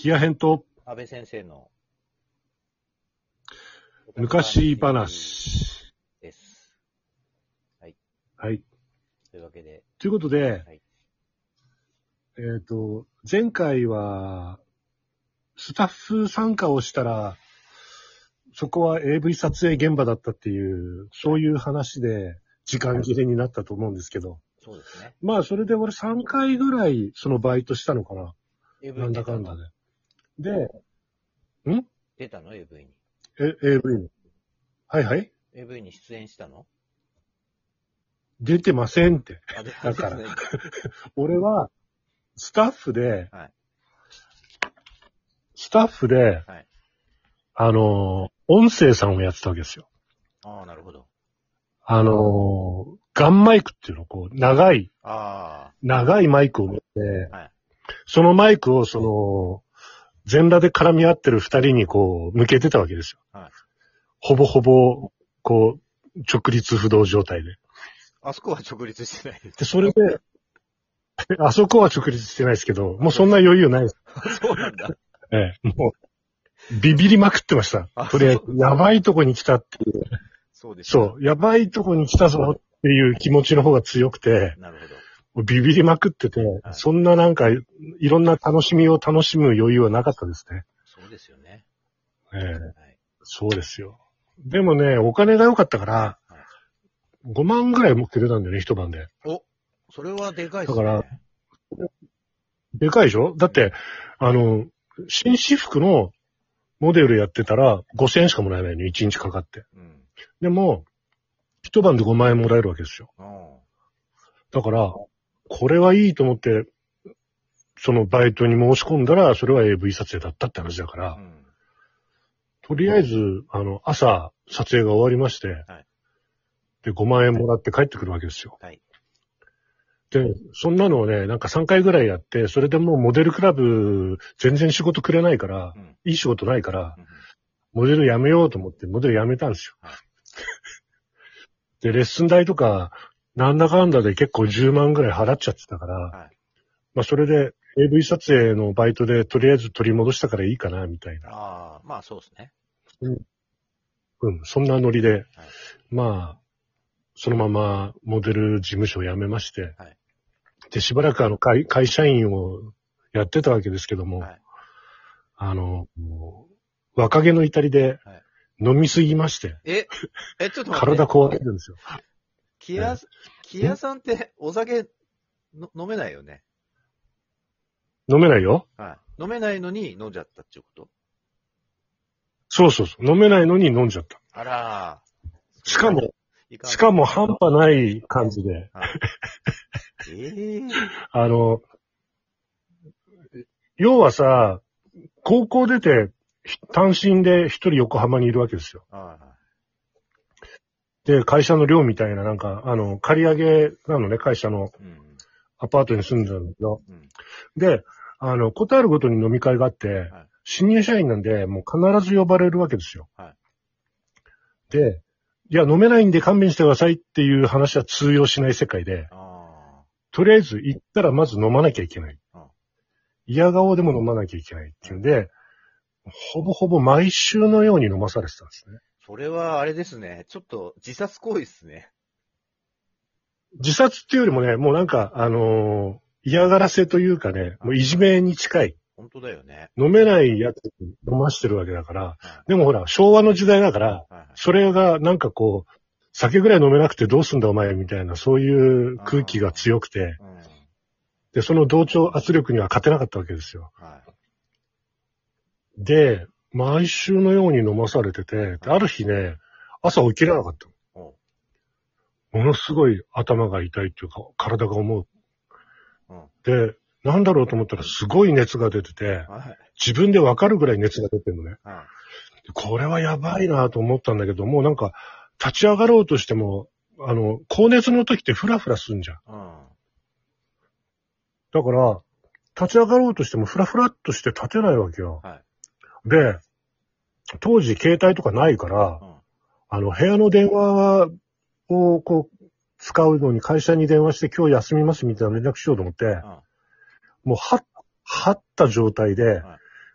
キア編と安倍先生の昔話。です。はい。というわけで、ということで、はいえっ、と、前回は、スタッフ参加をしたら、そこは AV 撮影現場だったっていう、そういう話で時間切れになったと思うんですけど、そうですね。まあそれで俺3回ぐらいそのバイトしたのかな。なんだかんだで。で、出たの ?AV に。え、AV に。はいはい。AV に出演したの？出てませんって。あ、でだから 俺は、スタッフで、はいスタッフで、はいあの、音声さんをやってたわけですよ。ああ、なるほど。あの、ガンマイクっていうの、こう、長い、あ長いマイクを持って、あ、はい。そのマイクを、その、全裸で絡み合ってる二人にこう、向けてたわけですよ。はいほぼほぼ、こう、直立不動状態で。あそこは直立してないでそれで、あそこは直立してないですけど、もうそんな余裕ないです。そうなんだ。ええ、もう、ビビりまくってましたあ。とりあえずやばいとこに来たっていう、そうです。そう、やばいとこに来たぞっていう気持ちの方が強くて、なるほど。ビビりまくってて、いそんななんか、いろんな楽しみを楽しむ余裕はなかったですね。そうですよね。ええ、はい。そうですよ。でもね、お金が良かったから、はい5万ぐらい持って出たんだよね、一晩で。お、それはでかいですね。だからでかいでしょ？だって、あの、紳士服のモデルやってたら5000円しかもらえないのよ、1日かかって。うん。でも、一晩で5万円もらえるわけですよ。あだから、これはいいと思って、そのバイトに申し込んだら、それは AV 撮影だったって話だから、あ。うん。とりあえず、あの、朝、撮影が終わりまして、はいで、5万円もらって帰ってくるわけですよ。はいで、そんなのをね、なんか3回ぐらいやって、それでもうモデルクラブ、全然仕事くれないから、うん。いい仕事ないから、うんモデル辞めようと思って、モデル辞めたんですよ。はいで、レッスン代とか、なんだかんだで結構10万ぐらい払っちゃってたから、はいまあそれで AV 撮影のバイトでとりあえず取り戻したからいいかな、みたいな。ああ、まあそうですね。うん、そんなノリで、まあ、そのままモデル事務所を辞めまして、はいで、しばらくあの会会社員をやってたわけですけども、はいあの、もう若気の至りではい飲みすぎまして、え、え、ちょっと待って。体壊れるんですよ。キヤ、キヤさんってお酒の飲めないよね。飲めないよはい。飲めないのに飲んじゃったっていうこと？そうそうそう。飲めないのに飲んじゃった。あらーしかも、いかんしかも半端ない感じで、ええ あの、要はさ、高校出て、ひ単身で一人横浜にいるわけですよ。はで、会社の寮みたいな、なんか、あの、借り上げなのね、会社のい。うん。アパートに住んでたんだけど。うん。で、あの、ことあるごとに飲み会があって、はい新入社員なんで、もう必ず呼ばれるわけですよ。はいで、いや、飲めないんで勘弁してくださいっていう話は通用しない世界で、あとりあえず行ったらまず飲まなきゃいけないうん。嫌顔でも飲まなきゃいけないっていうんで、ほぼほぼ毎週のように飲まされてたんですね。あ。それはあれですね。ちょっと自殺行為ですね。自殺っていうよりもね、もうなんか、あのー嫌がらせというかね、もういじめに近い。本当だよね。飲めないやつに飲ましてるわけだから。はいでもほら、昭和の時代だから、はいはい。それがなんかこう、酒ぐらい飲めなくてどうすんだお前みたいな、そういう空気が強くて、うん。で、その同調圧力には勝てなかったわけですよ。はい。で、毎週のように飲まされてて、である日ね、朝起きれなかったの。ものすごい頭が痛いっていうか、体が重う。うん。で、なんだろうと思ったらすごい熱が出てて、はい。自分でわかるぐらい熱が出てるのね。はい。これはやばいなと思ったんだけど、もうなんか、立ち上がろうとしても、あの、高熱の時ってフラフラすんじゃん。だから、立ち上がろうとしてもフラフラっとして立てないわけよ。はい。で、当時携帯とかないからう、ん。あの、部屋の電話をこう、使うのに会社に電話して今日休みますみたいな連絡しようと思って、うん。もうは、はった状態で、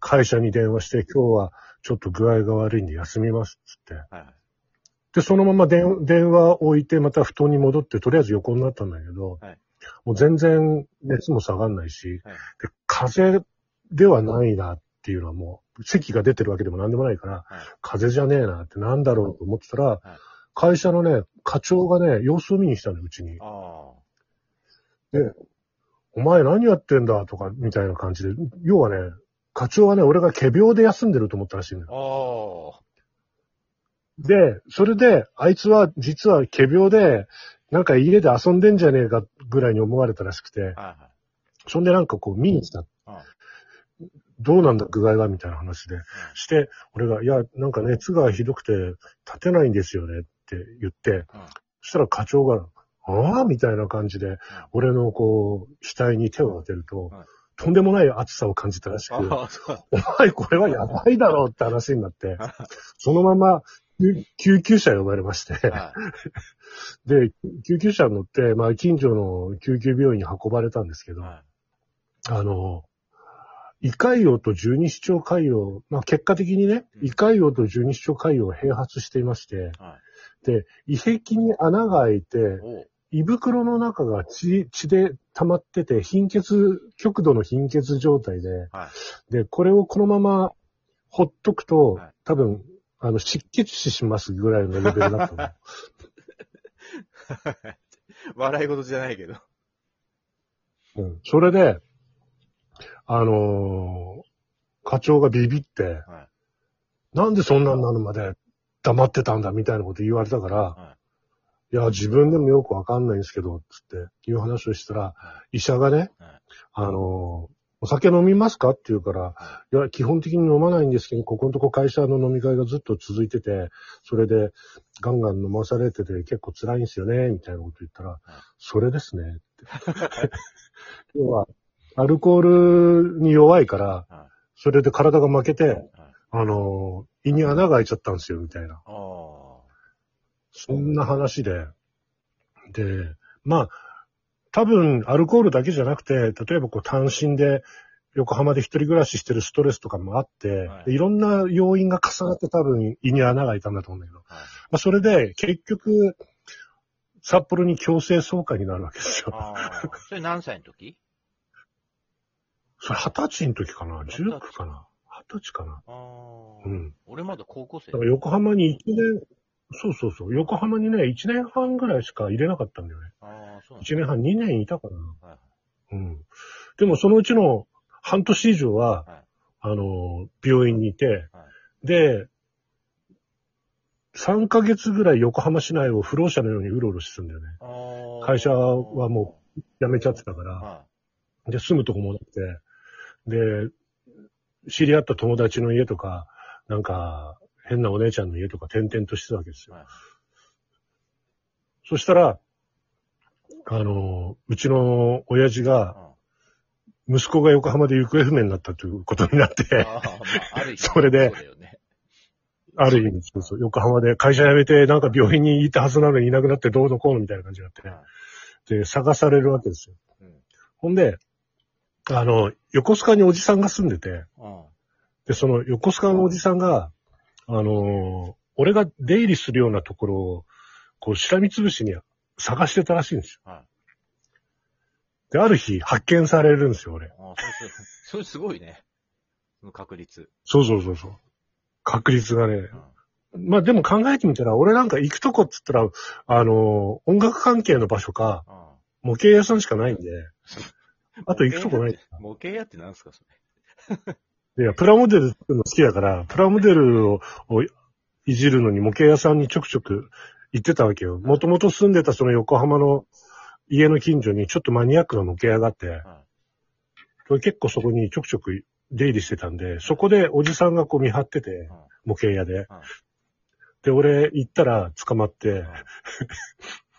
会社に電話して、今日はちょっと具合が悪いんで休みますっつって。はいはい。で、そのまま電電話置いて、また布団に戻って、とりあえず横になったんだけど、はいもう全然熱も下がんないし、はいで風邪ではないなっていうのはもう、咳が出てるわけでもなんでもないから、はい風邪じゃねえなってなんだろうと思ってたら、い会社のね、課長がね、様子を見に来たのよ、うちに。あで、お前何やってんだとか、みたいな感じで、要はね、課長はね、俺が仮病で休んでると思ったらしいのあ。よ。で、それで、あいつは実は仮病で、なんか家で遊んでんじゃねえかぐらいに思われたらしくて、はいはい。そんでなんかこう見に来た。あどうなんだ具合はみたいな話で。して、俺が、いや、なんか熱がひどくて立てないんですよねって言って、そしたら課長が、ああみたいな感じで、俺のこう、額に手を当てると、はいとんでもない熱さを感じたらしく。お前これはやばいだろうって話になって、そのまま救救急車呼ばれまして、はい。で、救急車に乗って、まあ近所の救急病院に運ばれたんですけど、はあの、胃潰瘍と十二指腸潰瘍、まあ結果的にね、うん胃潰瘍と十二指腸潰瘍を併発していまして。で、胃壁に穴が開いて、おう胃袋の中が血、血で溜まってて、貧血、極度の貧血状態で、はで、これをこのままほっとくと、はい多分、あの、失血死しますぐらいのレベルだったの。笑い事じゃないけど。うん、それで、あのー課長がビビって、はなんでそんなんなのまで黙ってたんだみたいなこと言われたから、、はい。や、自分でもよくわかんないんですけど、つって、いう話をしたら、医者がね、はい。あのーお酒飲みますかって言うから、はい。や、基本的に飲まないんですけど、ここのとこ会社の飲み会がずっと続いてて、それでガンガン飲まされてて結構辛いんですよね、みたいなこと言ったら、それですね、って。要は、アルコールに弱いから、はいそれで体が負けて、はい。あのー胃に穴が開いちゃったんですよ、みたいな。ああ。そんな話で。で、まあ、多分、アルコールだけじゃなくて、例えばこう単身で、横浜で一人暮らししてるストレスとかもあって、はいでいろんな要因が重なって多分胃に穴が開いたんだと思うんだけど、はい。まあそれで結局、札幌に強制送還になるわけですよ。ああ。それ何歳の時？それ二十歳の時かな？二十歳 ?19 かな？二十歳かな？ああ。うん。俺まだ高校生だ。から横浜に一年、そうそうそう、横浜にね、一年半ぐらいしか入れなかったんだよね。ああ、そうなん一年半、二年いたかな。はいうん。でもそのうちの半年以上は、はいあの、病院にいて、はで、3ヶ月ぐらい横浜市内を不老者のようにうろうろしてたんだよね。ああ。会社はもう辞めちゃってたから、はで、住むとこもなくて、で、知り合った友達の家とか、なんか、変なお姉ちゃんの家とか転々としてたわけですよ。はいそしたら、あの、うちの親父い。が、うん息子が横浜で行方不明になったということになって、まあ。それで。ある意味、そうそう、横浜で会社辞めて、なんか病院にいたはずなのにいなくなってどうのこうのみたいな感じになって、はで、探されるわけですよ。うんほんで、あの、横須賀におじさんが住んでて、うん。で、その横須賀のおじさんが、あのー俺が出入りするようなところを、こう、しらみつぶしに探してたらしいんですよ。はい。で、ある日発見されるんですよ、俺。ああ、それ、それすごいね。その確率。そうそうそうそう。確率がね。うん。まあでも考えてみたら、俺なんか行くとこっつったら、あのー音楽関係の場所か、うん模型屋さんしかないんで、あと行くとこない。模型屋って何すか、それ。いや、プラモデル作るの好きだから、プラモデルををいじるのに模型屋さんにちょくちょく行ってたわけよ。もともと住んでたその横浜の家の近所にちょっとマニアックな模型屋があって、結構そこにちょくちょく出入りしてたんで、そこでおじさんがこう見張ってて、い。うん模型屋でうん。で、俺行ったら捕まってうん、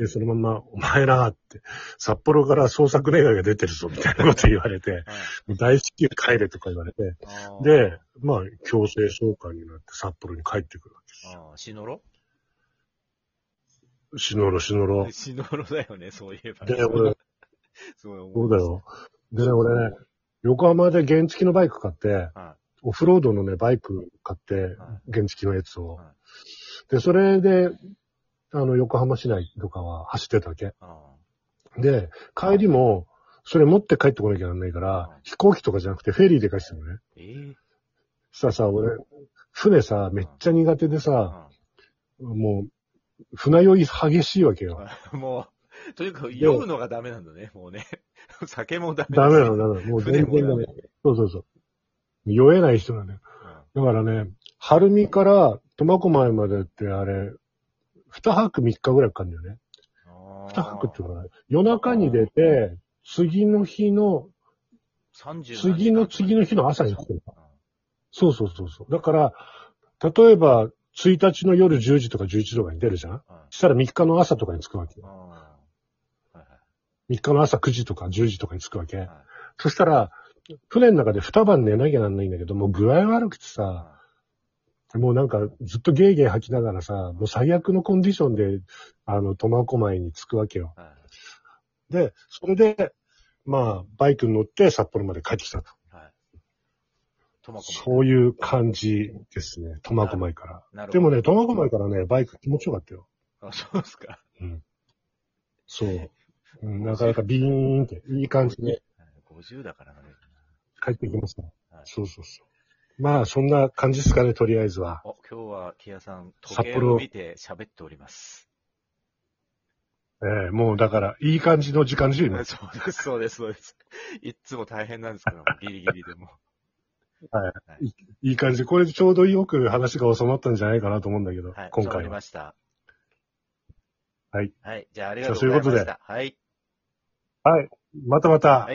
で、そのまま、お前らって、札幌から捜索願いが出てるぞ、みたいなこと言われて、大至急帰れとか言われて、で、まあ、強制送還になって札幌に帰ってくるわけですよ。ああ、シノロ？しのろしのろ。シノロだよね、そういえば。で、俺、そうだよ。でね、俺ね、横浜で原付きのバイク買って、はオフロードのね、バイク買っては、原付きのやつをは。で、それで、あの、横浜市内とかは走ってたわけ。あで、帰りも、それ持って帰ってこなきゃならないから、飛行機とかじゃなくてフェリーで帰ってたのね。ええそしたらさ、俺、船さ、めっちゃ苦手でさ、うもう、船酔い激しいわけよ。ん もう、とにかく酔うのがダメなんだね、もうね。酒もダメダメなの、の。ダメなの。もう全然ダメ。そうそうそう。酔えない人なんだよ。だからね、晴海から苫小牧までってあれ、二泊三日ぐらいかかるんだよね。二泊っていうかね、夜中に出て、次の日の、30次の次の日の朝に着くの。うんそうそうそうそう。だから、例えば、1日の夜10時とか11時とかに出るじゃん？はいしたら3日の朝とかに着くわけよ。あーはいはい3日の朝9時とか10時とかに着くわけ。はいそしたら、船の中で二晩寝なきゃなんないんだけど、もう具合悪くてさ、はもうなんかずっとゲーゲー吐きながらさ、もう最悪のコンディションで、あの、苫小牧に着くわけよ。いはいで、それで、まあ、バイクに乗って札幌まで帰ってきたと。はい。そういう感じですね、苫小牧から。でもね、苫小牧からね、バイク気持ちよかったよ。あ、そうですか。そう。うん、なかなかビーンって、いい感じで50だからね。帰ってきました。はいそうそうそう。まあ、そんな感じですかね、とりあえずは。お、今日は、キアさん、時計札幌を見て喋っております。ええもうだから、いい感じの時間ですよ、今。そうです、そうです、そうです。いっつも大変なんですけども、ギリギリでも。いい感じ。これでちょうどよく話が収まったんじゃないかなと思うんだけど、はい、今回は収まりま。した。はい。はい、じゃあありがとうございました。はい。はい。またまた。はい